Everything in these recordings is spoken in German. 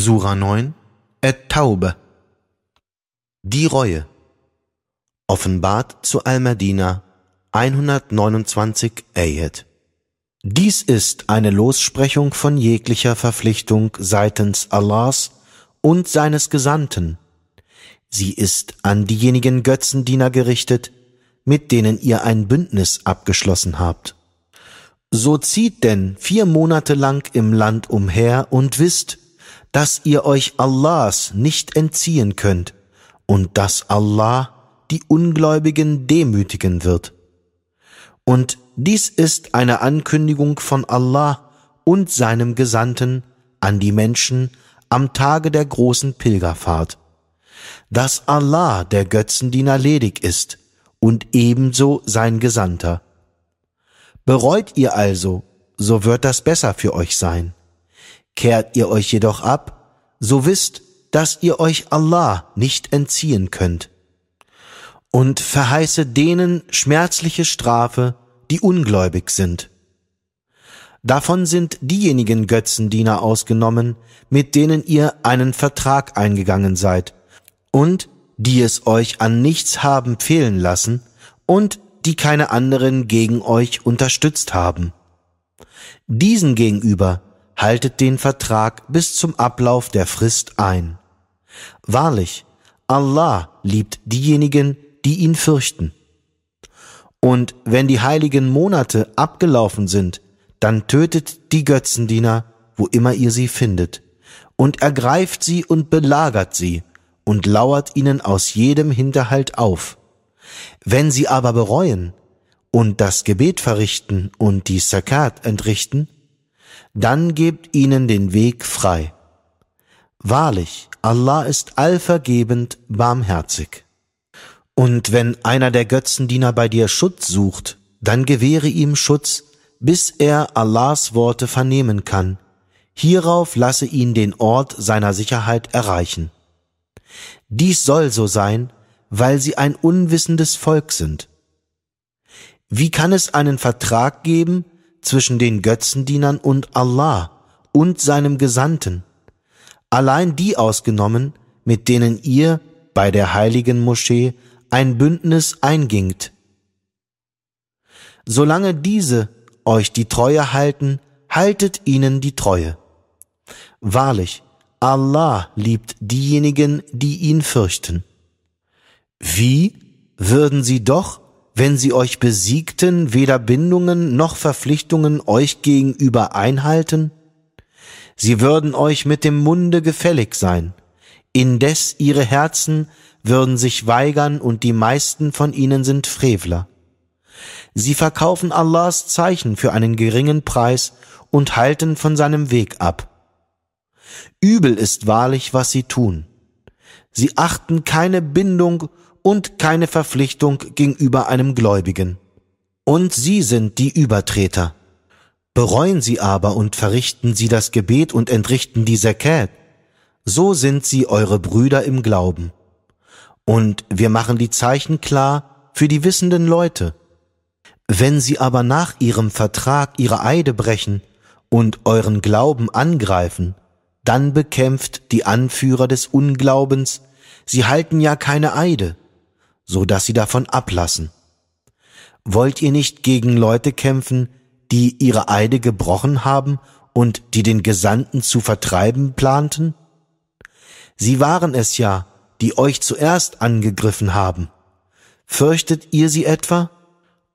Sura 9 At-Taube Die Reue Offenbart zu Al-Madina 129 Ayat Dies ist eine Lossprechung von jeglicher Verpflichtung seitens Allahs und seines Gesandten. Sie ist an diejenigen Götzendiener gerichtet, mit denen ihr ein Bündnis abgeschlossen habt. So zieht denn vier Monate lang im Land umher und wisst, dass ihr euch Allahs nicht entziehen könnt und dass Allah die Ungläubigen demütigen wird. Und dies ist eine Ankündigung von Allah und seinem Gesandten an die Menschen am Tage der großen Pilgerfahrt, dass Allah der Götzendiener ledig ist und ebenso sein Gesandter. Bereut ihr also, so wird das besser für euch sein. Kehrt ihr euch jedoch ab, so wisst, dass ihr euch Allah nicht entziehen könnt. Und verheiße denen schmerzliche Strafe, die ungläubig sind. Davon sind diejenigen Götzendiener ausgenommen, mit denen ihr einen Vertrag eingegangen seid, und die es euch an nichts haben fehlen lassen, und die keine anderen gegen euch unterstützt haben. Diesen gegenüber haltet den Vertrag bis zum Ablauf der Frist ein. Wahrlich, Allah liebt diejenigen, die ihn fürchten. Und wenn die heiligen Monate abgelaufen sind, dann tötet die Götzendiener, wo immer ihr sie findet, und ergreift sie und belagert sie und lauert ihnen aus jedem Hinterhalt auf. Wenn sie aber bereuen und das Gebet verrichten und die Sakat entrichten, dann gebt ihnen den Weg frei. Wahrlich, Allah ist allvergebend barmherzig. Und wenn einer der Götzendiener bei dir Schutz sucht, dann gewähre ihm Schutz, bis er Allahs Worte vernehmen kann. Hierauf lasse ihn den Ort seiner Sicherheit erreichen. Dies soll so sein, weil sie ein unwissendes Volk sind. Wie kann es einen Vertrag geben, zwischen den Götzendienern und Allah und seinem Gesandten, allein die ausgenommen, mit denen ihr bei der heiligen Moschee ein Bündnis eingingt. Solange diese euch die Treue halten, haltet ihnen die Treue. Wahrlich, Allah liebt diejenigen, die ihn fürchten. Wie würden sie doch wenn sie euch besiegten, weder Bindungen noch Verpflichtungen euch gegenüber einhalten? Sie würden euch mit dem Munde gefällig sein, indes ihre Herzen würden sich weigern und die meisten von ihnen sind Frevler. Sie verkaufen Allahs Zeichen für einen geringen Preis und halten von seinem Weg ab. Übel ist wahrlich, was sie tun. Sie achten keine Bindung und keine Verpflichtung gegenüber einem Gläubigen. Und sie sind die Übertreter. Bereuen sie aber und verrichten sie das Gebet und entrichten die Zakat, so sind sie eure Brüder im Glauben. Und wir machen die Zeichen klar für die wissenden Leute. Wenn sie aber nach ihrem Vertrag ihre Eide brechen und euren Glauben angreifen, dann bekämpft die Anführer des Unglaubens, sie halten ja keine Eide so dass sie davon ablassen. Wollt ihr nicht gegen Leute kämpfen, die ihre Eide gebrochen haben und die den Gesandten zu vertreiben planten? Sie waren es ja, die euch zuerst angegriffen haben. Fürchtet ihr sie etwa?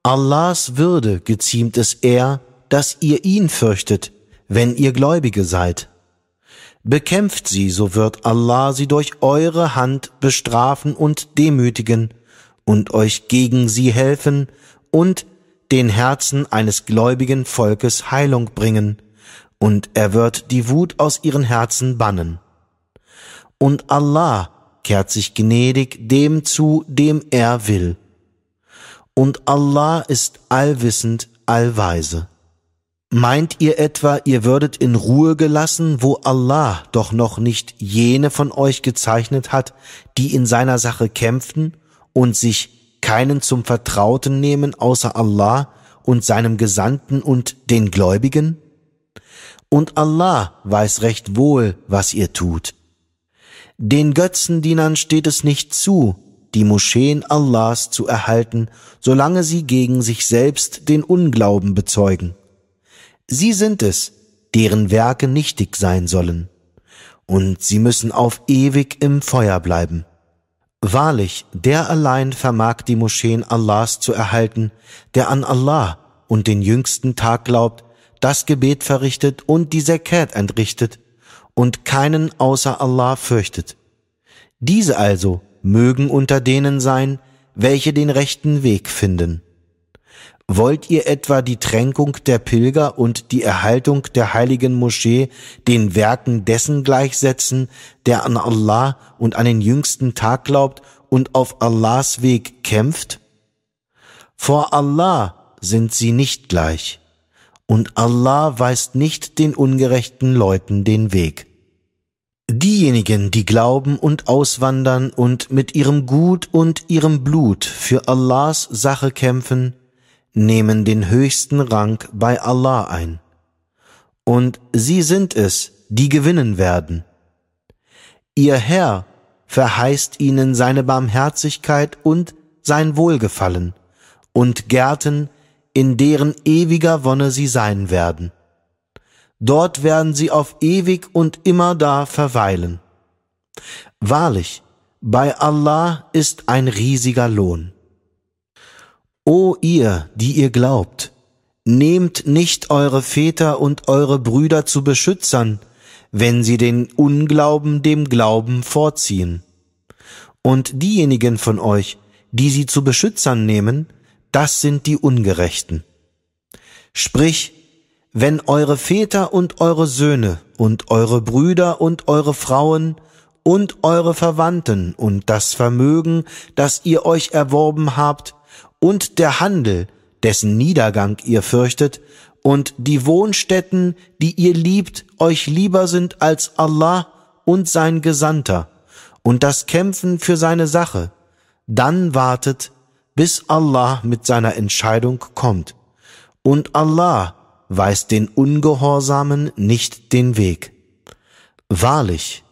Allahs Würde geziemt es eher, dass ihr ihn fürchtet, wenn ihr Gläubige seid. Bekämpft sie, so wird Allah sie durch eure Hand bestrafen und demütigen, und euch gegen sie helfen und den Herzen eines gläubigen Volkes Heilung bringen, und er wird die Wut aus ihren Herzen bannen. Und Allah kehrt sich gnädig dem zu, dem er will. Und Allah ist allwissend, allweise. Meint ihr etwa, ihr würdet in Ruhe gelassen, wo Allah doch noch nicht jene von euch gezeichnet hat, die in seiner Sache kämpften und sich keinen zum Vertrauten nehmen außer Allah und seinem Gesandten und den Gläubigen? Und Allah weiß recht wohl, was ihr tut. Den Götzendienern steht es nicht zu, die Moscheen Allahs zu erhalten, solange sie gegen sich selbst den Unglauben bezeugen. Sie sind es, deren Werke nichtig sein sollen, und sie müssen auf ewig im Feuer bleiben. Wahrlich, der allein vermag die Moscheen Allahs zu erhalten, der an Allah und den jüngsten Tag glaubt, das Gebet verrichtet und die Zakat entrichtet und keinen außer Allah fürchtet. Diese also mögen unter denen sein, welche den rechten Weg finden. Wollt ihr etwa die Tränkung der Pilger und die Erhaltung der heiligen Moschee den Werken dessen gleichsetzen, der an Allah und an den jüngsten Tag glaubt und auf Allahs Weg kämpft? Vor Allah sind sie nicht gleich, und Allah weist nicht den ungerechten Leuten den Weg. Diejenigen, die glauben und auswandern und mit ihrem Gut und ihrem Blut für Allahs Sache kämpfen, nehmen den höchsten Rang bei Allah ein. Und sie sind es, die gewinnen werden. Ihr Herr verheißt ihnen seine Barmherzigkeit und sein Wohlgefallen und Gärten, in deren ewiger Wonne sie sein werden. Dort werden sie auf ewig und immer da verweilen. Wahrlich, bei Allah ist ein riesiger Lohn. O ihr, die ihr glaubt, nehmt nicht eure Väter und eure Brüder zu Beschützern, wenn sie den Unglauben dem Glauben vorziehen. Und diejenigen von euch, die sie zu Beschützern nehmen, das sind die Ungerechten. Sprich, wenn eure Väter und eure Söhne und eure Brüder und eure Frauen und eure Verwandten und das Vermögen, das ihr euch erworben habt, und der Handel, dessen Niedergang ihr fürchtet, und die Wohnstätten, die ihr liebt, euch lieber sind als Allah und sein Gesandter, und das Kämpfen für seine Sache, dann wartet, bis Allah mit seiner Entscheidung kommt. Und Allah weist den Ungehorsamen nicht den Weg. Wahrlich,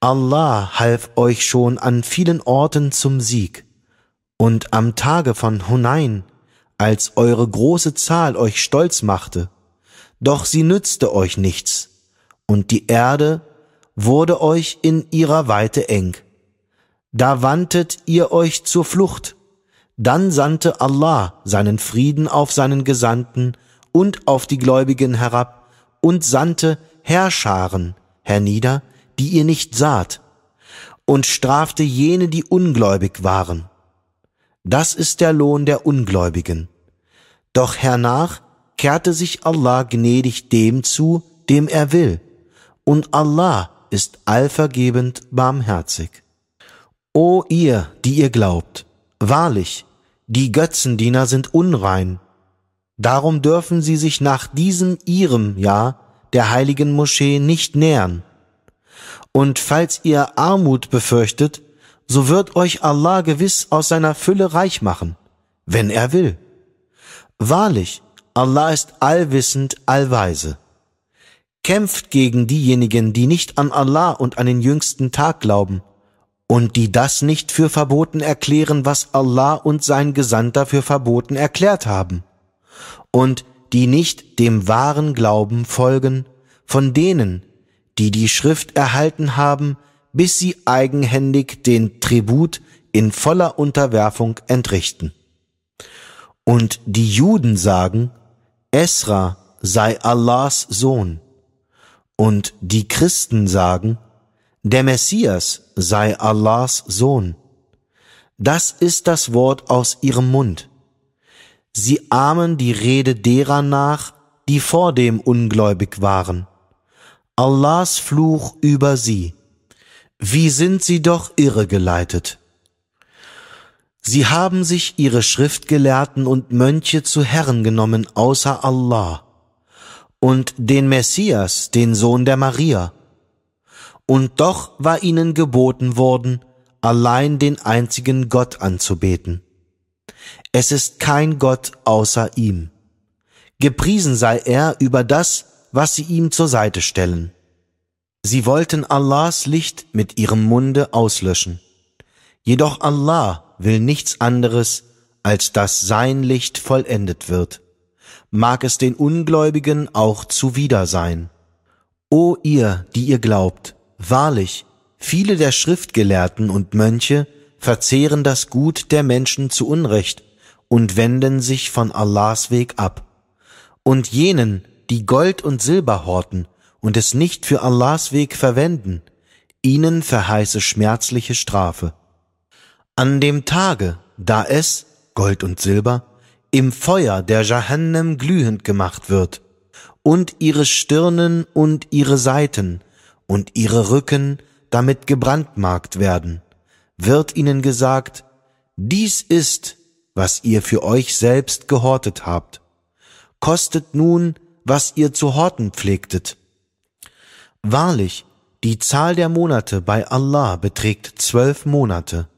Allah half euch schon an vielen Orten zum Sieg, und am Tage von Hunain, als eure große Zahl euch stolz machte, doch sie nützte euch nichts, und die Erde wurde euch in ihrer Weite eng. Da wandtet ihr euch zur Flucht, dann sandte Allah seinen Frieden auf seinen Gesandten und auf die Gläubigen herab und sandte Herrscharen hernieder, die ihr nicht saht, und strafte jene, die ungläubig waren. Das ist der Lohn der Ungläubigen. Doch hernach kehrte sich Allah gnädig dem zu, dem er will, und Allah ist allvergebend barmherzig. O ihr, die ihr glaubt, wahrlich, die Götzendiener sind unrein, Darum dürfen sie sich nach diesem ihrem Jahr der heiligen Moschee nicht nähern. Und falls ihr Armut befürchtet, so wird euch Allah gewiss aus seiner Fülle reich machen, wenn er will. Wahrlich, Allah ist allwissend, allweise. Kämpft gegen diejenigen, die nicht an Allah und an den jüngsten Tag glauben und die das nicht für verboten erklären, was Allah und sein Gesandter für verboten erklärt haben und die nicht dem wahren Glauben folgen, von denen, die die Schrift erhalten haben, bis sie eigenhändig den Tribut in voller Unterwerfung entrichten. Und die Juden sagen, Esra sei Allahs Sohn. Und die Christen sagen, der Messias sei Allahs Sohn. Das ist das Wort aus ihrem Mund. Sie ahmen die Rede derer nach, die vor dem ungläubig waren. Allahs Fluch über sie. Wie sind sie doch irregeleitet. Sie haben sich ihre Schriftgelehrten und Mönche zu Herren genommen außer Allah und den Messias, den Sohn der Maria. Und doch war ihnen geboten worden, allein den einzigen Gott anzubeten. Es ist kein Gott außer ihm. Gepriesen sei er über das, was sie ihm zur Seite stellen. Sie wollten Allahs Licht mit ihrem Munde auslöschen. Jedoch Allah will nichts anderes, als dass sein Licht vollendet wird. Mag es den Ungläubigen auch zuwider sein. O ihr, die ihr glaubt, wahrlich, viele der Schriftgelehrten und Mönche verzehren das Gut der Menschen zu Unrecht und wenden sich von Allahs Weg ab. Und jenen, die Gold und Silber horten und es nicht für Allahs Weg verwenden, ihnen verheiße schmerzliche Strafe. An dem Tage, da es, Gold und Silber, im Feuer der Jahannam glühend gemacht wird, und ihre Stirnen und ihre Seiten und ihre Rücken damit gebrandmarkt werden, wird ihnen gesagt, dies ist, was ihr für euch selbst gehortet habt. Kostet nun, was ihr zu horten pflegtet. Wahrlich, die Zahl der Monate bei Allah beträgt zwölf Monate.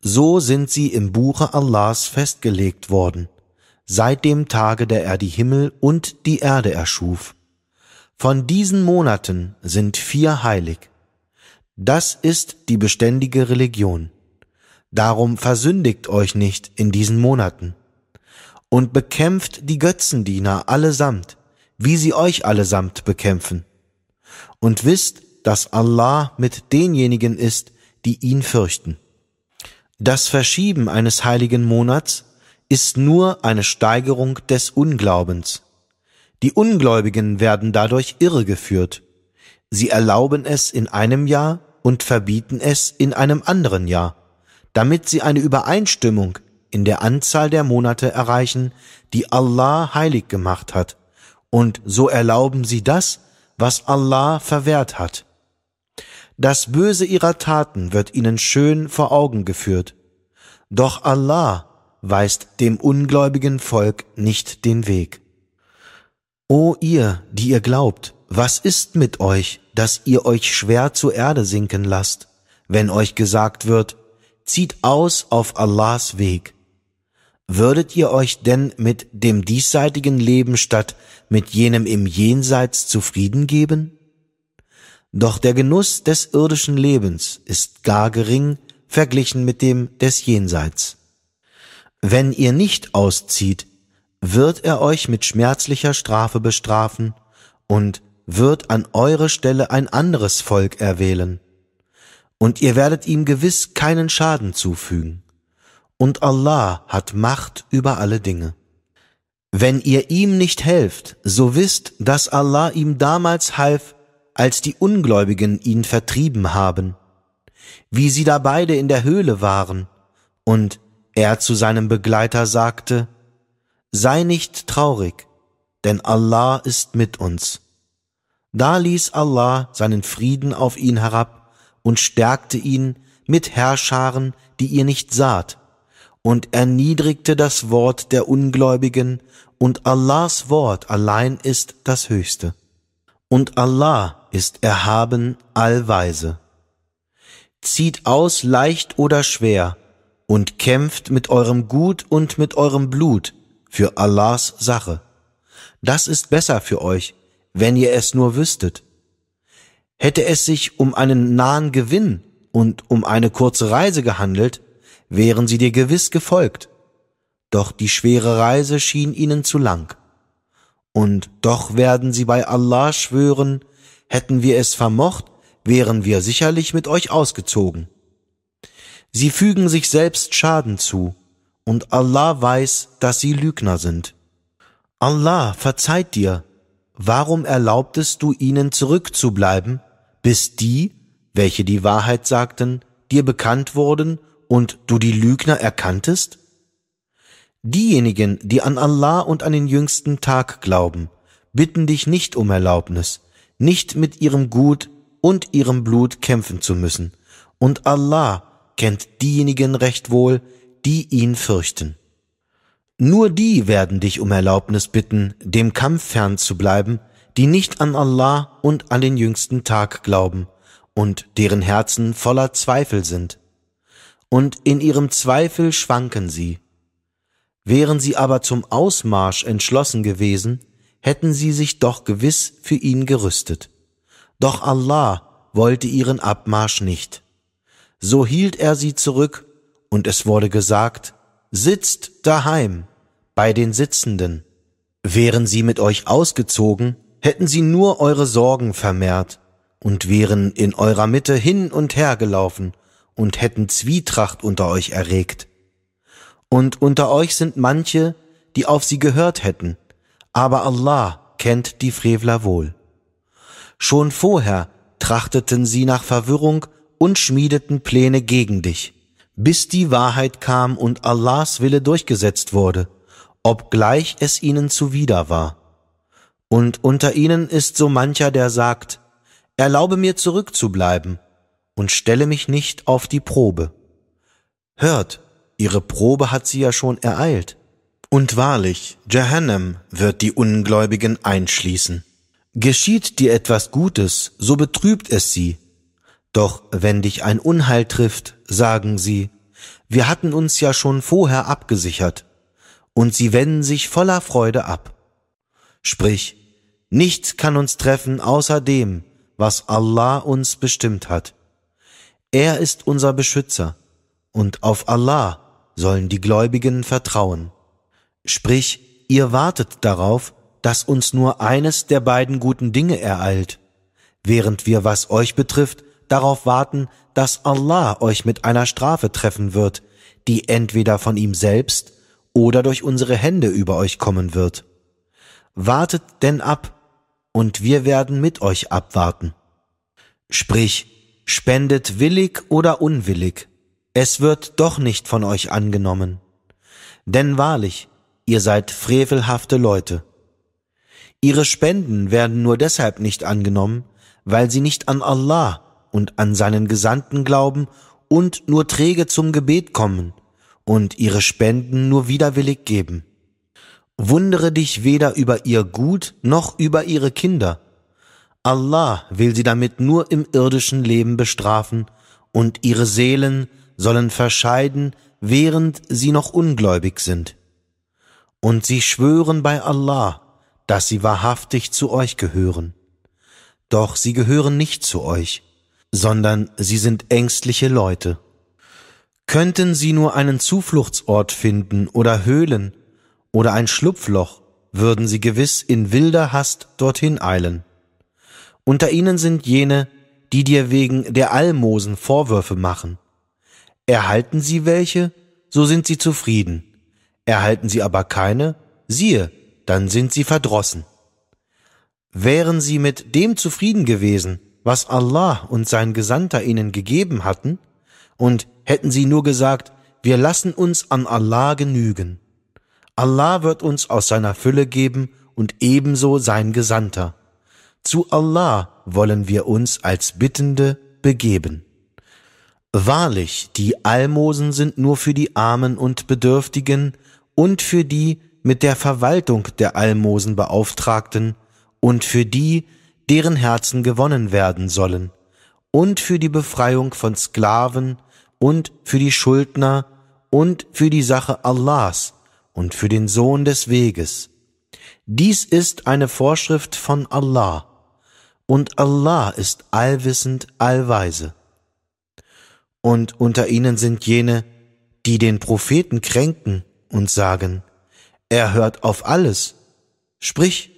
So sind sie im Buche Allahs festgelegt worden, seit dem Tage, da er die Himmel und die Erde erschuf. Von diesen Monaten sind vier heilig. Das ist die beständige Religion. Darum versündigt euch nicht in diesen Monaten und bekämpft die Götzendiener allesamt, wie sie euch allesamt bekämpfen. Und wisst, dass Allah mit denjenigen ist, die ihn fürchten. Das Verschieben eines heiligen Monats ist nur eine Steigerung des Unglaubens. Die Ungläubigen werden dadurch irregeführt. Sie erlauben es in einem Jahr und verbieten es in einem anderen Jahr, damit sie eine Übereinstimmung in der Anzahl der Monate erreichen, die Allah heilig gemacht hat, und so erlauben sie das, was Allah verwehrt hat. Das Böse ihrer Taten wird ihnen schön vor Augen geführt, doch Allah weist dem ungläubigen Volk nicht den Weg. O ihr, die ihr glaubt, was ist mit euch, dass ihr euch schwer zur Erde sinken lasst, wenn euch gesagt wird, zieht aus auf Allahs Weg. Würdet ihr euch denn mit dem diesseitigen Leben statt mit jenem im Jenseits zufrieden geben? Doch der Genuss des irdischen Lebens ist gar gering verglichen mit dem des Jenseits. Wenn ihr nicht auszieht, wird er euch mit schmerzlicher Strafe bestrafen und wird an eure Stelle ein anderes Volk erwählen, und ihr werdet ihm gewiss keinen Schaden zufügen. Und Allah hat Macht über alle Dinge. Wenn ihr ihm nicht helft, so wisst, dass Allah ihm damals half, als die Ungläubigen ihn vertrieben haben, wie sie da beide in der Höhle waren, und er zu seinem Begleiter sagte, Sei nicht traurig, denn Allah ist mit uns. Da ließ Allah seinen Frieden auf ihn herab und stärkte ihn mit Herrscharen, die ihr nicht saht, und erniedrigte das Wort der Ungläubigen, und Allahs Wort allein ist das Höchste. Und Allah ist erhaben allweise. Zieht aus leicht oder schwer, und kämpft mit eurem Gut und mit eurem Blut für Allahs Sache. Das ist besser für euch, wenn ihr es nur wüsstet. Hätte es sich um einen nahen Gewinn und um eine kurze Reise gehandelt, wären sie dir gewiss gefolgt. Doch die schwere Reise schien ihnen zu lang. Und doch werden sie bei Allah schwören, hätten wir es vermocht, wären wir sicherlich mit euch ausgezogen. Sie fügen sich selbst Schaden zu, und Allah weiß, dass sie Lügner sind. Allah verzeiht dir, warum erlaubtest du ihnen zurückzubleiben, bis die, welche die Wahrheit sagten, dir bekannt wurden und du die Lügner erkanntest? Diejenigen, die an Allah und an den jüngsten Tag glauben, bitten dich nicht um Erlaubnis, nicht mit ihrem Gut und ihrem Blut kämpfen zu müssen, und Allah kennt diejenigen recht wohl, die ihn fürchten. Nur die werden dich um Erlaubnis bitten, dem Kampf fern zu bleiben, die nicht an Allah und an den jüngsten Tag glauben und deren Herzen voller Zweifel sind. Und in ihrem Zweifel schwanken sie. Wären sie aber zum Ausmarsch entschlossen gewesen, hätten sie sich doch gewiss für ihn gerüstet. Doch Allah wollte ihren Abmarsch nicht. So hielt er sie zurück, und es wurde gesagt, sitzt daheim bei den Sitzenden. Wären sie mit euch ausgezogen, hätten sie nur eure Sorgen vermehrt und wären in eurer Mitte hin und her gelaufen und hätten Zwietracht unter euch erregt. Und unter euch sind manche, die auf sie gehört hätten, aber Allah kennt die Frevler wohl. Schon vorher trachteten sie nach Verwirrung und schmiedeten Pläne gegen dich, bis die Wahrheit kam und Allahs Wille durchgesetzt wurde, obgleich es ihnen zuwider war. Und unter ihnen ist so mancher, der sagt, erlaube mir zurückzubleiben und stelle mich nicht auf die Probe. Hört, ihre Probe hat sie ja schon ereilt. Und wahrlich, Jahannam wird die Ungläubigen einschließen. Geschieht dir etwas Gutes, so betrübt es sie. Doch wenn dich ein Unheil trifft, sagen sie, wir hatten uns ja schon vorher abgesichert, und sie wenden sich voller Freude ab. Sprich, nichts kann uns treffen außer dem, was Allah uns bestimmt hat. Er ist unser Beschützer, und auf Allah sollen die Gläubigen vertrauen. Sprich, ihr wartet darauf, dass uns nur eines der beiden guten Dinge ereilt, während wir, was euch betrifft, darauf warten, dass Allah euch mit einer Strafe treffen wird, die entweder von ihm selbst oder durch unsere Hände über euch kommen wird. Wartet denn ab, und wir werden mit euch abwarten. Sprich, spendet willig oder unwillig, es wird doch nicht von euch angenommen. Denn wahrlich, ihr seid frevelhafte Leute. Ihre Spenden werden nur deshalb nicht angenommen, weil sie nicht an Allah und an seinen Gesandten glauben und nur träge zum Gebet kommen und ihre Spenden nur widerwillig geben. Wundere dich weder über ihr Gut noch über ihre Kinder. Allah will sie damit nur im irdischen Leben bestrafen und ihre Seelen sollen verscheiden, während sie noch ungläubig sind. Und sie schwören bei Allah, dass sie wahrhaftig zu euch gehören. Doch sie gehören nicht zu euch, sondern sie sind ängstliche Leute. Könnten sie nur einen Zufluchtsort finden oder Höhlen oder ein Schlupfloch, würden sie gewiss in wilder Hast dorthin eilen. Unter ihnen sind jene, die dir wegen der Almosen Vorwürfe machen. Erhalten sie welche, so sind sie zufrieden. Erhalten sie aber keine, siehe, dann sind sie verdrossen. Wären sie mit dem zufrieden gewesen, was Allah und sein Gesandter ihnen gegeben hatten, und hätten sie nur gesagt, wir lassen uns an Allah genügen. Allah wird uns aus seiner Fülle geben und ebenso sein Gesandter. Zu Allah wollen wir uns als Bittende begeben. Wahrlich, die Almosen sind nur für die Armen und Bedürftigen und für die mit der Verwaltung der Almosen Beauftragten und für die, deren Herzen gewonnen werden sollen, und für die Befreiung von Sklaven und für die Schuldner und für die Sache Allahs und für den Sohn des Weges. Dies ist eine Vorschrift von Allah, und Allah ist allwissend, allweise. Und unter ihnen sind jene, die den Propheten kränken und sagen, er hört auf alles. Sprich,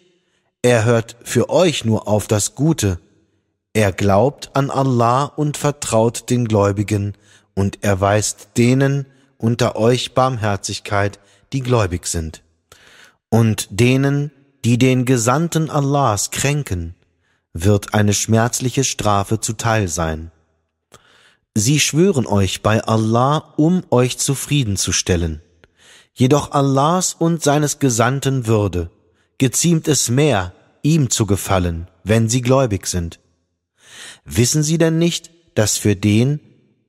er hört für euch nur auf das Gute. Er glaubt an Allah und vertraut den Gläubigen und erweist denen unter euch Barmherzigkeit, die gläubig sind. Und denen, die den Gesandten Allahs kränken, wird eine schmerzliche Strafe zuteil sein. Sie schwören euch bei Allah, um euch zufriedenzustellen. Jedoch Allahs und seines Gesandten Würde geziemt es mehr, ihm zu gefallen, wenn sie gläubig sind. Wissen sie denn nicht, dass für den,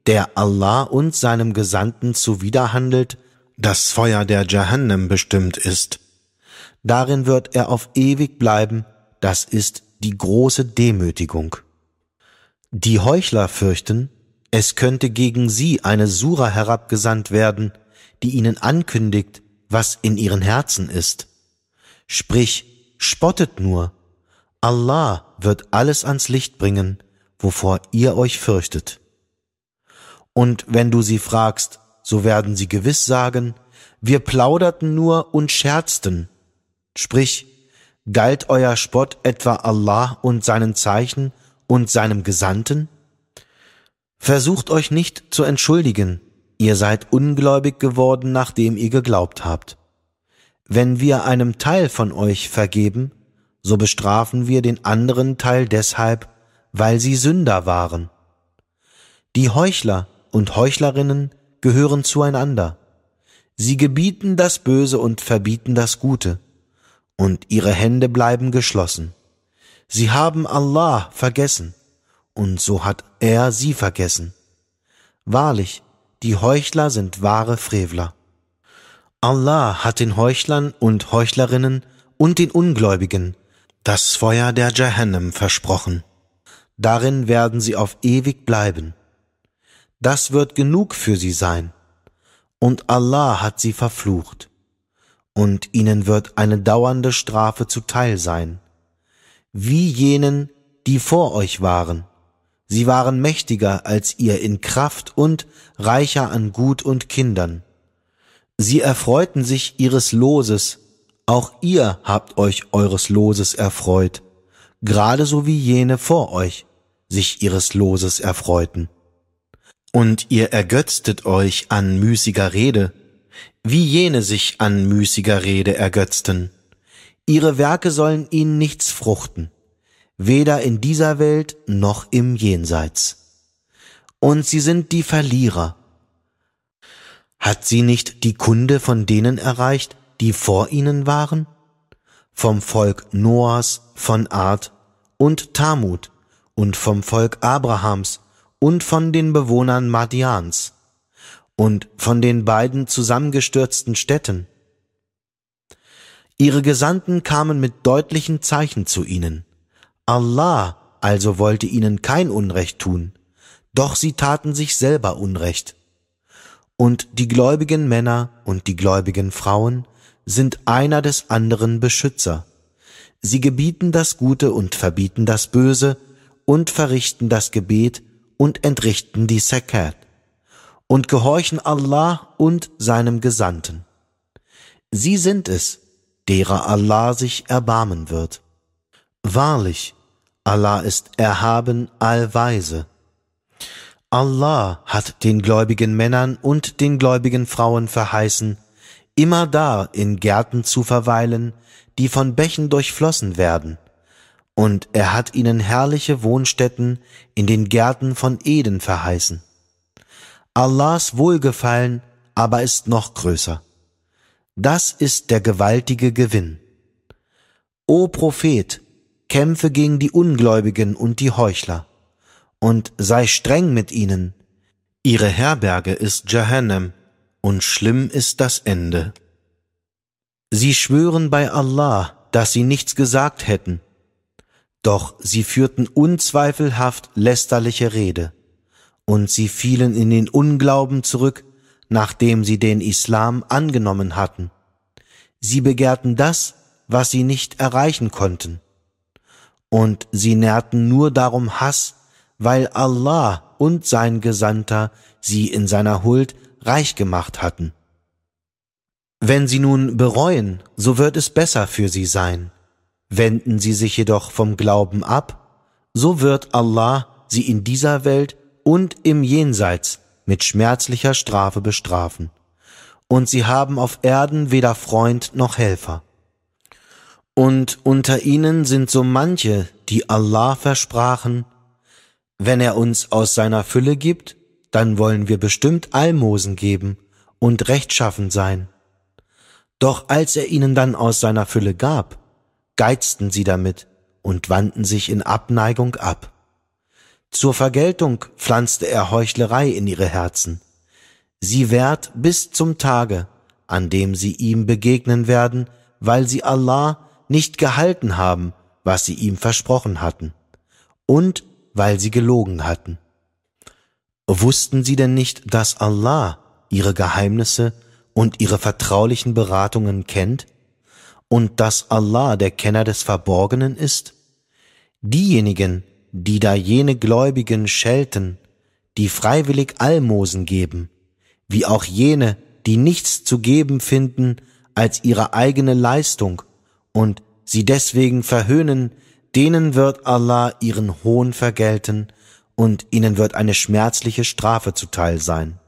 der Allah und seinem Gesandten zuwiderhandelt, das Feuer der Jahannam bestimmt ist? Darin wird er auf ewig bleiben, das ist die große Demütigung. Die Heuchler fürchten, es könnte gegen sie eine Sura herabgesandt werden, die ihnen ankündigt, was in ihren Herzen ist. Sprich, spottet nur. Allah wird alles ans Licht bringen, wovor ihr euch fürchtet. Und wenn du sie fragst, so werden sie gewiss sagen, wir plauderten nur und scherzten. Sprich, galt euer Spott etwa Allah und seinen Zeichen und seinem Gesandten? Versucht euch nicht zu entschuldigen, ihr seid ungläubig geworden, nachdem ihr geglaubt habt. Wenn wir einem Teil von euch vergeben, so bestrafen wir den anderen Teil deshalb, weil sie Sünder waren. Die Heuchler und Heuchlerinnen gehören zueinander. Sie gebieten das Böse und verbieten das Gute, und ihre Hände bleiben geschlossen. Sie haben Allah vergessen, und so hat er sie vergessen. Wahrlich, die Heuchler sind wahre Frevler. Allah hat den Heuchlern und Heuchlerinnen und den Ungläubigen das Feuer der Jahannam versprochen. Darin werden sie auf ewig bleiben. Das wird genug für sie sein. Und Allah hat sie verflucht. Und ihnen wird eine dauernde Strafe zuteil sein. Wie jenen, die vor euch waren. Sie waren mächtiger als ihr in Kraft und reicher an Gut und Kindern. Sie erfreuten sich ihres Loses, auch ihr habt euch eures Loses erfreut, gerade so wie jene vor euch sich ihres Loses erfreuten. Und ihr ergötztet euch an müßiger Rede, wie jene sich an müßiger Rede ergötzten. Ihre Werke sollen ihnen nichts fruchten, weder in dieser Welt noch im Jenseits. Und sie sind die Verlierer. Hat sie nicht die Kunde von denen erreicht, die vor ihnen waren? Vom Volk Noahs, von Art und Tamut und vom Volk Abrahams und von den Bewohnern Madians und von den beiden zusammengestürzten Städten. Ihre Gesandten kamen mit deutlichen Zeichen zu ihnen. Allah also wollte ihnen kein Unrecht tun, doch sie taten sich selber Unrecht. Und die gläubigen Männer und die gläubigen Frauen sind einer des anderen Beschützer. Sie gebieten das Gute und verbieten das Böse und verrichten das Gebet und entrichten die Zakat und gehorchen Allah und seinem Gesandten. Sie sind es, derer Allah sich erbarmen wird. Wahrlich, Allah ist erhaben allweise. Allah hat den gläubigen Männern und den gläubigen Frauen verheißen, immer da in Gärten zu verweilen, die von Bächen durchflossen werden, und er hat ihnen herrliche Wohnstätten in den Gärten von Eden verheißen. Allahs Wohlgefallen aber ist noch größer. Das ist der gewaltige Gewinn. O Prophet, kämpfe gegen die Ungläubigen und die Heuchler, und sei streng mit ihnen. Ihre Herberge ist Jahannam, und schlimm ist das Ende. Sie schwören bei Allah, dass sie nichts gesagt hätten, doch sie führten unzweifelhaft lästerliche Rede, und sie fielen in den Unglauben zurück, nachdem sie den Islam angenommen hatten. Sie begehrten das, was sie nicht erreichen konnten, und sie nährten nur darum Hass, weil Allah und sein Gesandter sie in seiner Huld reich gemacht hatten. Wenn sie nun bereuen, so wird es besser für sie sein. Wenden sie sich jedoch vom Glauben ab, so wird Allah sie in dieser Welt und im Jenseits mit schmerzlicher Strafe bestrafen. Und sie haben auf Erden weder Freund noch Helfer. Und unter ihnen sind so manche, die Allah versprachen, wenn er uns aus seiner Fülle gibt, dann wollen wir bestimmt Almosen geben und rechtschaffen sein. Doch als er ihnen dann aus seiner Fülle gab, geizten sie damit und wandten sich in Abneigung ab. Zur Vergeltung pflanzte er Heuchlerei in ihre Herzen. Sie währt bis zum Tage, an dem sie ihm begegnen werden, weil sie Allah nicht gehalten haben, was sie ihm versprochen hatten, und weil sie gelogen hatten. Wussten sie denn nicht, dass Allah ihre Geheimnisse und ihre vertraulichen Beratungen kennt? und dass Allah der Kenner des Verborgenen ist? Diejenigen, die da jene Gläubigen schelten, die freiwillig Almosen geben, wie auch jene, die nichts zu geben finden als ihre eigene Leistung und sie deswegen verhöhnen, denen wird Allah ihren Hohn vergelten und ihnen wird eine schmerzliche Strafe zuteil sein.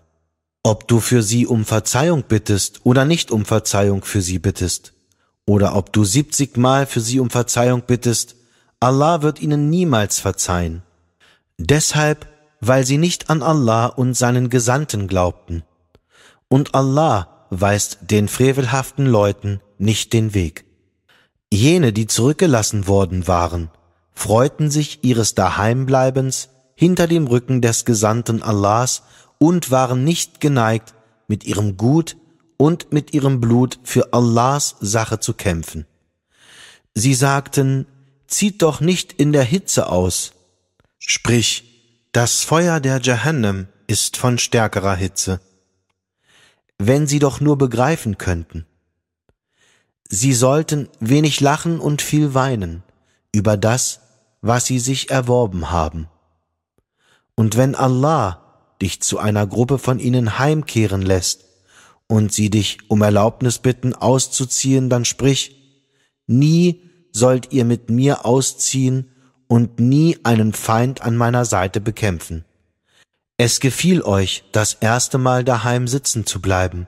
Ob du für sie um Verzeihung bittest oder nicht um Verzeihung für sie bittest, oder ob du siebzigmal für sie um Verzeihung bittest, Allah wird ihnen niemals verzeihen. Deshalb, weil sie nicht an Allah und seinen Gesandten glaubten. Und Allah weist den frevelhaften Leuten nicht den Weg. Jene, die zurückgelassen worden waren, freuten sich ihres Daheimbleibens hinter dem Rücken des Gesandten Allahs und waren nicht geneigt, mit ihrem Gut und mit ihrem Blut für Allahs Sache zu kämpfen. Sie sagten, zieht doch nicht in der Hitze aus. Sprich, das Feuer der Jahannam ist von stärkerer Hitze. Wenn sie doch nur begreifen könnten. Sie sollten wenig lachen und viel weinen über das, was sie sich erworben haben. Und wenn Allah dich zu einer Gruppe von ihnen heimkehren lässt und sie dich um Erlaubnis bitten, auszuziehen, dann sprich, nie sollt ihr mit mir ausziehen und nie einen Feind an meiner Seite bekämpfen. Es gefiel euch, das erste Mal daheim sitzen zu bleiben,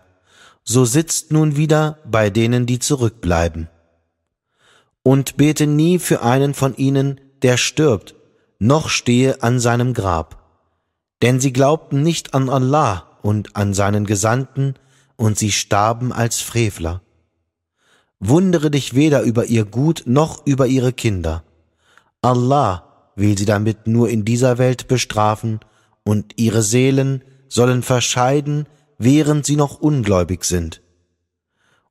so sitzt nun wieder bei denen, die zurückbleiben. Und bete nie für einen von ihnen, der stirbt, noch stehe an seinem Grab. Denn sie glaubten nicht an Allah und an seinen Gesandten, und sie starben als Frevler. Wundere dich weder über ihr Gut noch über ihre Kinder. Allah will sie damit nur in dieser Welt bestrafen, und ihre Seelen sollen verscheiden während sie noch ungläubig sind.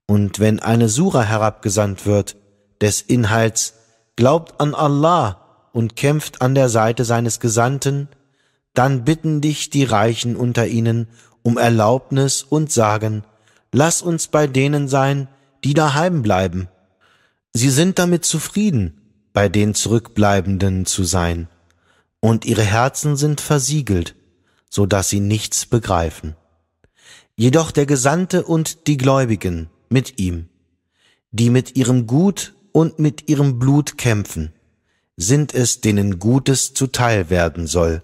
Und wenn eine Sura herabgesandt wird, des Inhalts, glaubt an Allah und kämpft an der Seite seines Gesandten, dann bitten dich die Reichen unter ihnen um Erlaubnis und sagen, lass uns bei denen sein, die daheim bleiben. Sie sind damit zufrieden, bei den Zurückbleibenden zu sein, und ihre Herzen sind versiegelt, so dass sie nichts begreifen. Jedoch der Gesandte und die Gläubigen mit ihm, die mit ihrem Gut und mit ihrem Blut kämpfen, sind es, denen Gutes zuteil werden soll.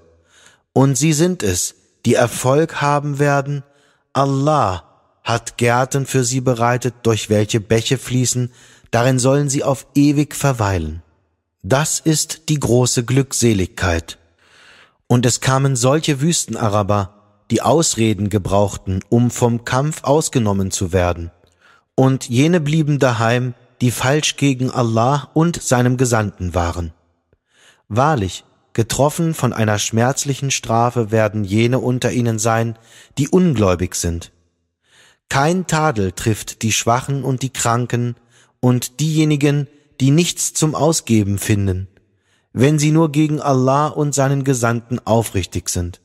Und sie sind es, die Erfolg haben werden. Allah hat Gärten für sie bereitet, durch welche Bäche fließen, darin sollen sie auf ewig verweilen. Das ist die große Glückseligkeit. Und es kamen solche Wüstenaraber, die Ausreden gebrauchten, um vom Kampf ausgenommen zu werden. Und jene blieben daheim, die falsch gegen Allah und seinem Gesandten waren. Wahrlich, getroffen von einer schmerzlichen Strafe werden jene unter ihnen sein, die ungläubig sind. Kein Tadel trifft die Schwachen und die Kranken und diejenigen, die nichts zum Ausgeben finden, wenn sie nur gegen Allah und seinen Gesandten aufrichtig sind.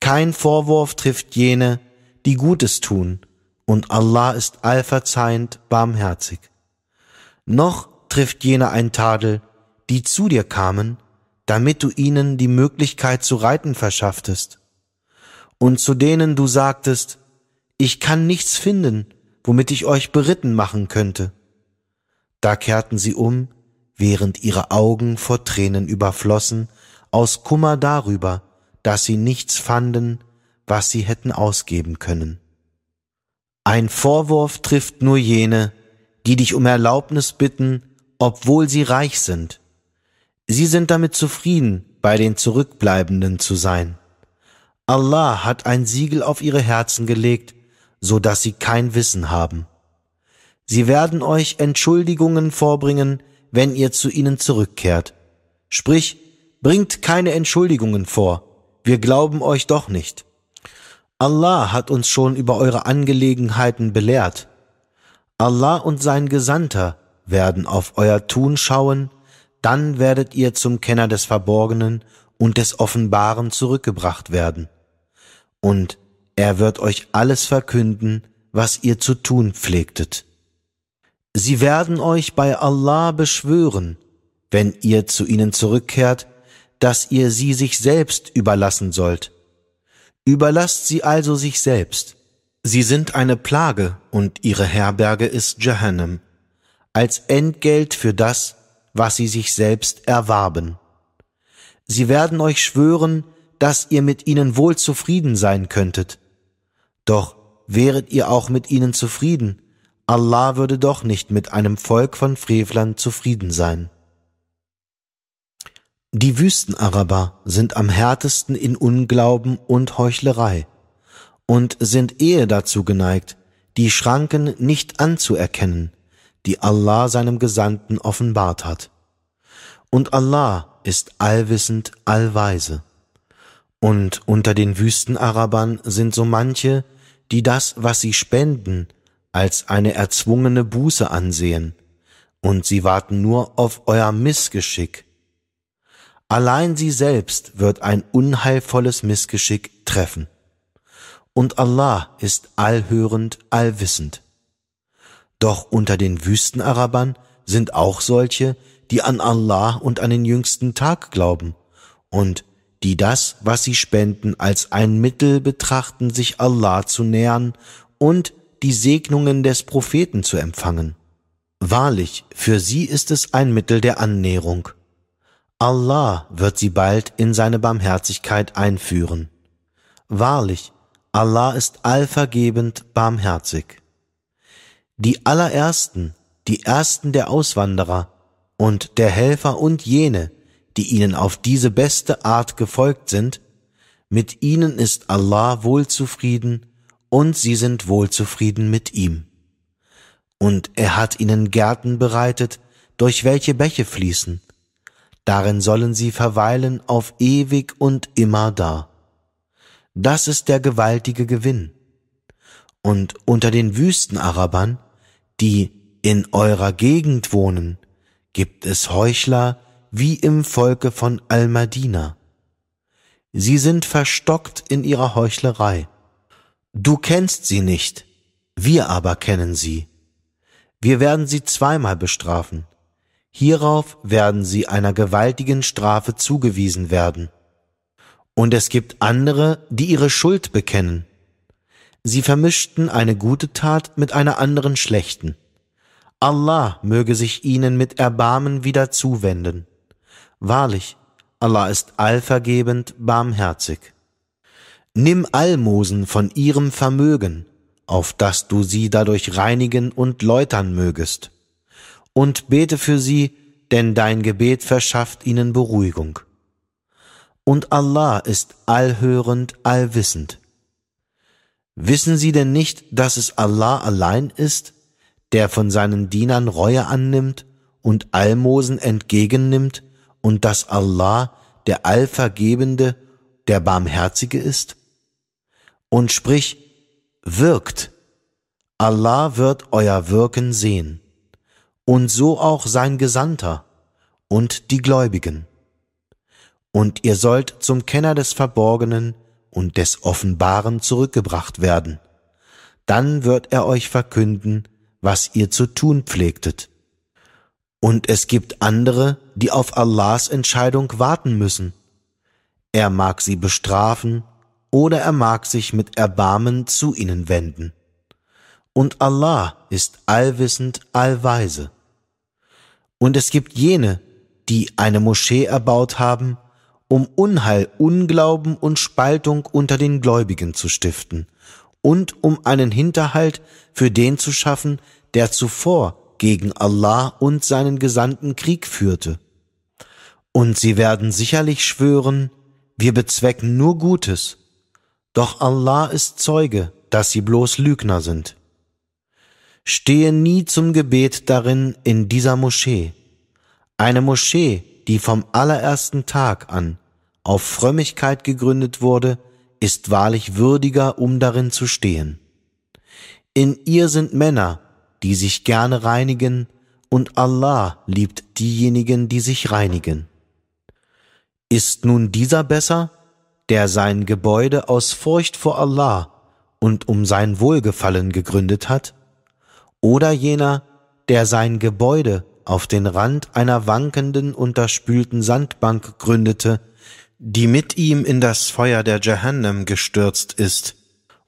Kein Vorwurf trifft jene, die Gutes tun, und Allah ist allverzeihend barmherzig. Noch trifft jene ein Tadel, die zu dir kamen, damit du ihnen die Möglichkeit zu reiten verschafftest. Und zu denen du sagtest, ich kann nichts finden, womit ich euch beritten machen könnte. Da kehrten sie um, während ihre Augen vor Tränen überflossen, aus Kummer darüber, dass sie nichts fanden, was sie hätten ausgeben können. Ein Vorwurf trifft nur jene, die dich um Erlaubnis bitten, obwohl sie reich sind. Sie sind damit zufrieden, bei den Zurückbleibenden zu sein. Allah hat ein Siegel auf ihre Herzen gelegt, so dass sie kein Wissen haben. Sie werden euch Entschuldigungen vorbringen, wenn ihr zu ihnen zurückkehrt. Sprich, bringt keine Entschuldigungen vor, wir glauben euch doch nicht. Allah hat uns schon über eure Angelegenheiten belehrt. Allah und sein Gesandter werden auf euer Tun schauen, dann werdet ihr zum Kenner des Verborgenen und des Offenbaren zurückgebracht werden. Und er wird euch alles verkünden, was ihr zu tun pflegtet. Sie werden euch bei Allah beschwören, wenn ihr zu ihnen zurückkehrt, dass ihr sie sich selbst überlassen sollt. Überlasst sie also sich selbst. Sie sind eine Plage und ihre Herberge ist Jahannam, als Entgelt für das, was sie sich selbst erwarben. Sie werden euch schwören, dass ihr mit ihnen wohl zufrieden sein könntet. Doch wäret ihr auch mit ihnen zufrieden, Allah würde doch nicht mit einem Volk von Frevlern zufrieden sein. Die Wüstenaraber sind am härtesten in Unglauben und Heuchlerei und sind eher dazu geneigt, die Schranken nicht anzuerkennen, die Allah seinem Gesandten offenbart hat. Und Allah ist allwissend, allweise. Und unter den Wüstenarabern sind so manche, die das, was sie spenden, als eine erzwungene Buße ansehen, und sie warten nur auf euer Missgeschick. Allein sie selbst wird ein unheilvolles Missgeschick treffen und Allah ist allhörend, allwissend. Doch unter den Wüstenarabern sind auch solche, die an Allah und an den jüngsten Tag glauben und die das, was sie spenden, als ein Mittel betrachten, sich Allah zu nähern und die Segnungen des Propheten zu empfangen. Wahrlich, für sie ist es ein Mittel der Annäherung. Allah wird sie bald in seine Barmherzigkeit einführen. Wahrlich, Allah ist allvergebend barmherzig. Die allerersten, die ersten der Auswanderer und der Helfer und jene, die ihnen auf diese beste Art gefolgt sind, mit ihnen ist Allah wohlzufrieden und sie sind wohlzufrieden mit ihm. Und er hat ihnen Gärten bereitet, durch welche Bäche fließen. Darin sollen sie verweilen auf ewig und immer da. Das ist der gewaltige Gewinn. Und unter den Wüstenarabern, die in eurer Gegend wohnen, gibt es Heuchler wie im Volke von Al-Madina. Sie sind verstockt in ihrer Heuchlerei. Du kennst sie nicht, wir aber kennen sie. Wir werden sie zweimal bestrafen. Hierauf werden sie einer gewaltigen Strafe zugewiesen werden. Und es gibt andere, die ihre Schuld bekennen. Sie vermischten eine gute Tat mit einer anderen schlechten. Allah möge sich ihnen mit Erbarmen wieder zuwenden. Wahrlich, Allah ist allvergebend, barmherzig. Nimm Almosen von ihrem Vermögen, auf dass du sie dadurch reinigen und läutern mögest. Und bete für sie, denn dein Gebet verschafft ihnen Beruhigung und Allah ist allhörend, allwissend. Wissen Sie denn nicht, dass es Allah allein ist, der von seinen Dienern Reue annimmt und Almosen entgegennimmt und dass Allah der Allvergebende, der Barmherzige ist? Und sprich, wirkt, Allah wird euer Wirken sehen, und so auch sein Gesandter und die Gläubigen und ihr sollt zum Kenner des Verborgenen und des Offenbaren zurückgebracht werden. Dann wird er euch verkünden, was ihr zu tun pflegtet. Und es gibt andere, die auf Allahs Entscheidung warten müssen. Er mag sie bestrafen oder er mag sich mit Erbarmen zu ihnen wenden. Und Allah ist allwissend, allweise. Und es gibt jene, die eine Moschee erbaut haben, um Unheil, Unglauben und Spaltung unter den Gläubigen zu stiften und um einen Hinterhalt für den zu schaffen, der zuvor gegen Allah und seinen Gesandten Krieg führte. Und sie werden sicherlich schwören, wir bezwecken nur Gutes, doch Allah ist Zeuge, dass sie bloß Lügner sind. Stehe nie zum Gebet darin in dieser Moschee. Eine Moschee, die vom allerersten Tag an auf Frömmigkeit gegründet wurde, ist wahrlich würdiger, um darin zu stehen. In ihr sind Männer, die sich gerne reinigen, und Allah liebt diejenigen, die sich reinigen. Ist nun dieser besser, der sein Gebäude aus Furcht vor Allah und um sein Wohlgefallen gegründet hat, oder jener, der sein Gebäude auf den Rand einer wankenden, unterspülten Sandbank gründete, die mit ihm in das Feuer der Jahannam gestürzt ist.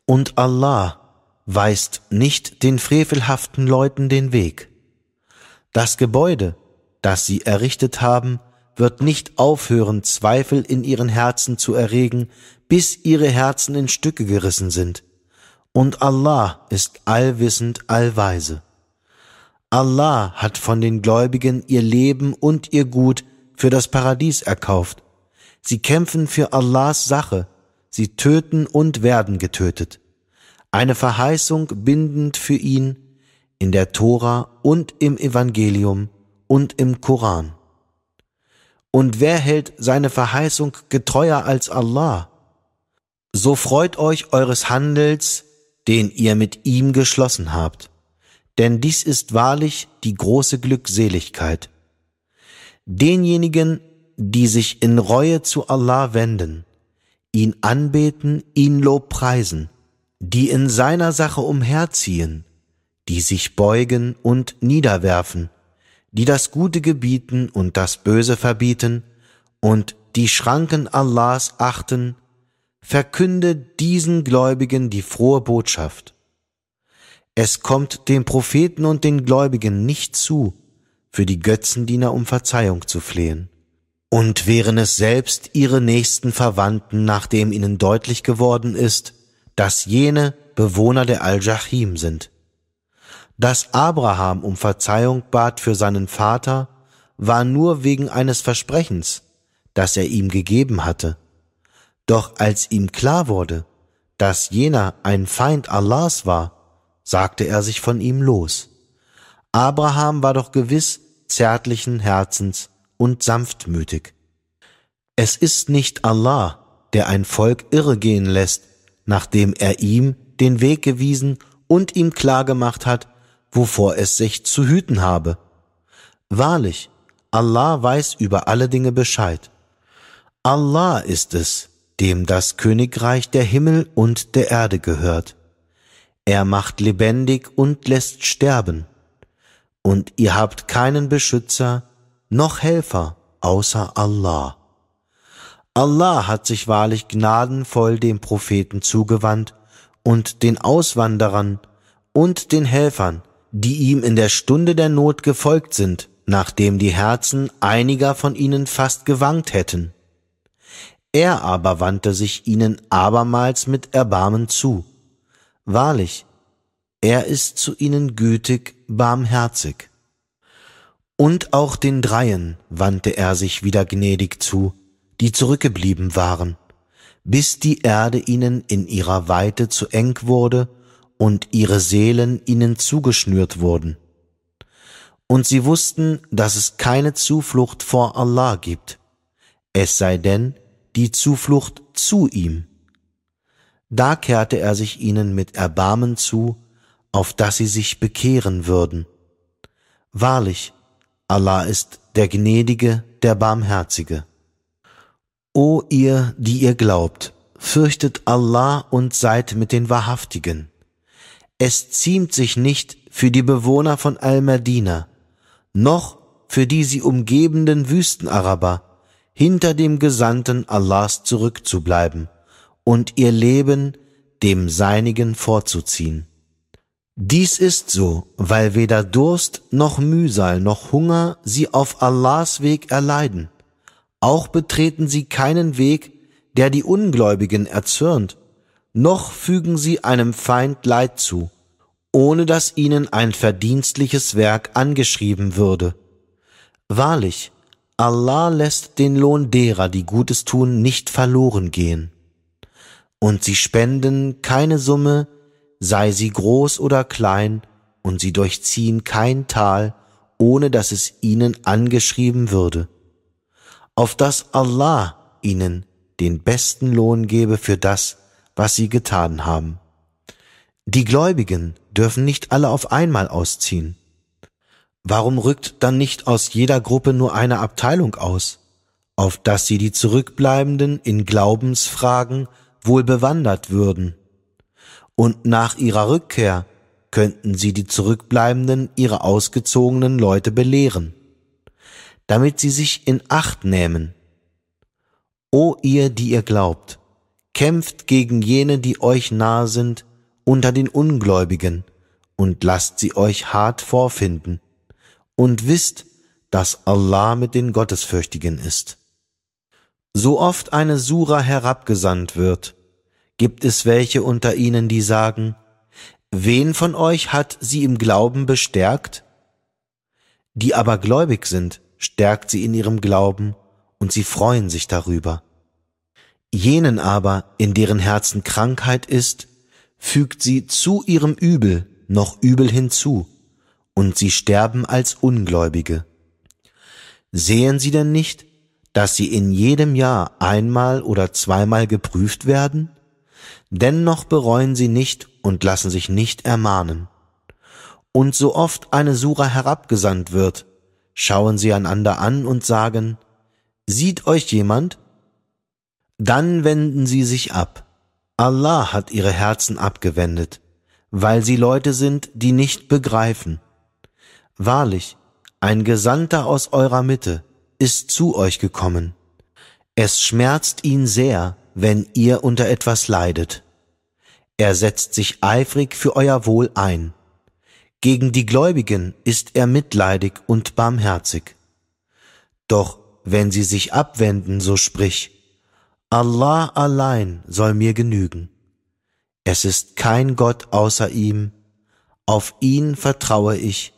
Und Allah weist nicht den frevelhaften Leuten den Weg. Das Gebäude, das sie errichtet haben, wird nicht aufhören, Zweifel in ihren Herzen zu erregen, bis ihre Herzen in Stücke gerissen sind. Und Allah ist allwissend, allweise. Allah hat von den Gläubigen ihr Leben und ihr Gut für das Paradies erkauft. Sie kämpfen für Allahs Sache, sie töten und werden getötet. Eine Verheißung bindend für ihn in der Tora und im Evangelium und im Koran. Und wer hält seine Verheißung getreuer als Allah? So freut euch eures Handels, den ihr mit ihm geschlossen habt denn dies ist wahrlich die große Glückseligkeit. Denjenigen, die sich in Reue zu Allah wenden, ihn anbeten, ihn lobpreisen, die in seiner Sache umherziehen, die sich beugen und niederwerfen, die das Gute gebieten und das Böse verbieten und die Schranken Allahs achten, verkünde diesen Gläubigen die frohe Botschaft. Es kommt dem Propheten und den Gläubigen nicht zu, für die Götzendiener um Verzeihung zu flehen. Und wären es selbst ihre nächsten Verwandten, nachdem ihnen deutlich geworden ist, dass jene Bewohner der Al-Jahim sind. Dass Abraham um Verzeihung bat für seinen Vater, war nur wegen eines Versprechens, das er ihm gegeben hatte. Doch als ihm klar wurde, dass jener ein Feind Allahs war, sagte er sich von ihm los. Abraham war doch gewiss zärtlichen Herzens und sanftmütig. Es ist nicht Allah, der ein Volk irregehen lässt, nachdem er ihm den Weg gewiesen und ihm klargemacht hat, wovor es sich zu hüten habe. Wahrlich, Allah weiß über alle Dinge Bescheid. Allah ist es, dem das Königreich der Himmel und der Erde gehört. Er macht lebendig und lässt sterben. Und ihr habt keinen Beschützer noch Helfer außer Allah. Allah hat sich wahrlich gnadenvoll dem Propheten zugewandt und den Auswanderern und den Helfern, die ihm in der Stunde der Not gefolgt sind, nachdem die Herzen einiger von ihnen fast gewankt hätten. Er aber wandte sich ihnen abermals mit Erbarmen zu Wahrlich, er ist zu ihnen gütig, barmherzig. Und auch den Dreien wandte er sich wieder gnädig zu, die zurückgeblieben waren, bis die Erde ihnen in ihrer Weite zu eng wurde und ihre Seelen ihnen zugeschnürt wurden. Und sie wussten, dass es keine Zuflucht vor Allah gibt, es sei denn die Zuflucht zu ihm. Da kehrte er sich ihnen mit Erbarmen zu, auf dass sie sich bekehren würden. Wahrlich, Allah ist der Gnädige, der Barmherzige. O ihr, die ihr glaubt, fürchtet Allah und seid mit den Wahrhaftigen. Es ziemt sich nicht für die Bewohner von Al-Medina, noch für die sie umgebenden Wüstenaraber, hinter dem Gesandten Allahs zurückzubleiben und ihr Leben dem Seinigen vorzuziehen. Dies ist so, weil weder Durst noch Mühsal noch Hunger sie auf Allahs Weg erleiden. Auch betreten sie keinen Weg, der die Ungläubigen erzürnt, noch fügen sie einem Feind Leid zu, ohne dass ihnen ein verdienstliches Werk angeschrieben würde. Wahrlich, Allah lässt den Lohn derer, die Gutes tun, nicht verloren gehen und sie spenden keine Summe, sei sie groß oder klein, und sie durchziehen kein Tal, ohne dass es ihnen angeschrieben würde, auf dass Allah ihnen den besten Lohn gebe für das, was sie getan haben. Die Gläubigen dürfen nicht alle auf einmal ausziehen. Warum rückt dann nicht aus jeder Gruppe nur eine Abteilung aus, auf dass sie die Zurückbleibenden in Glaubensfragen wohl bewandert würden. Und nach ihrer Rückkehr könnten sie die Zurückbleibenden ihre ausgezogenen Leute belehren, damit sie sich in Acht nehmen. O ihr, die ihr glaubt, kämpft gegen jene, die euch nahe sind, unter den Ungläubigen, und lasst sie euch hart vorfinden, und wisst, dass Allah mit den Gottesfürchtigen ist. So oft eine Sura herabgesandt wird, gibt es welche unter ihnen, die sagen, Wen von euch hat sie im Glauben bestärkt? Die aber gläubig sind, stärkt sie in ihrem Glauben, und sie freuen sich darüber. Jenen aber, in deren Herzen Krankheit ist, fügt sie zu ihrem Übel noch Übel hinzu, und sie sterben als Ungläubige. Sehen sie denn nicht, dass sie in jedem Jahr einmal oder zweimal geprüft werden? Dennoch bereuen sie nicht und lassen sich nicht ermahnen. Und so oft eine Sura herabgesandt wird, schauen sie einander an und sagen, Sieht euch jemand? Dann wenden sie sich ab. Allah hat ihre Herzen abgewendet, weil sie Leute sind, die nicht begreifen. Wahrlich, ein Gesandter aus eurer Mitte ist zu euch gekommen. Es schmerzt ihn sehr, wenn ihr unter etwas leidet. Er setzt sich eifrig für euer Wohl ein. Gegen die Gläubigen ist er mitleidig und barmherzig. Doch wenn sie sich abwenden, so sprich, Allah allein soll mir genügen. Es ist kein Gott außer ihm, auf ihn vertraue ich,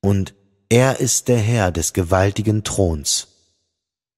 und er ist der Herr des gewaltigen Throns.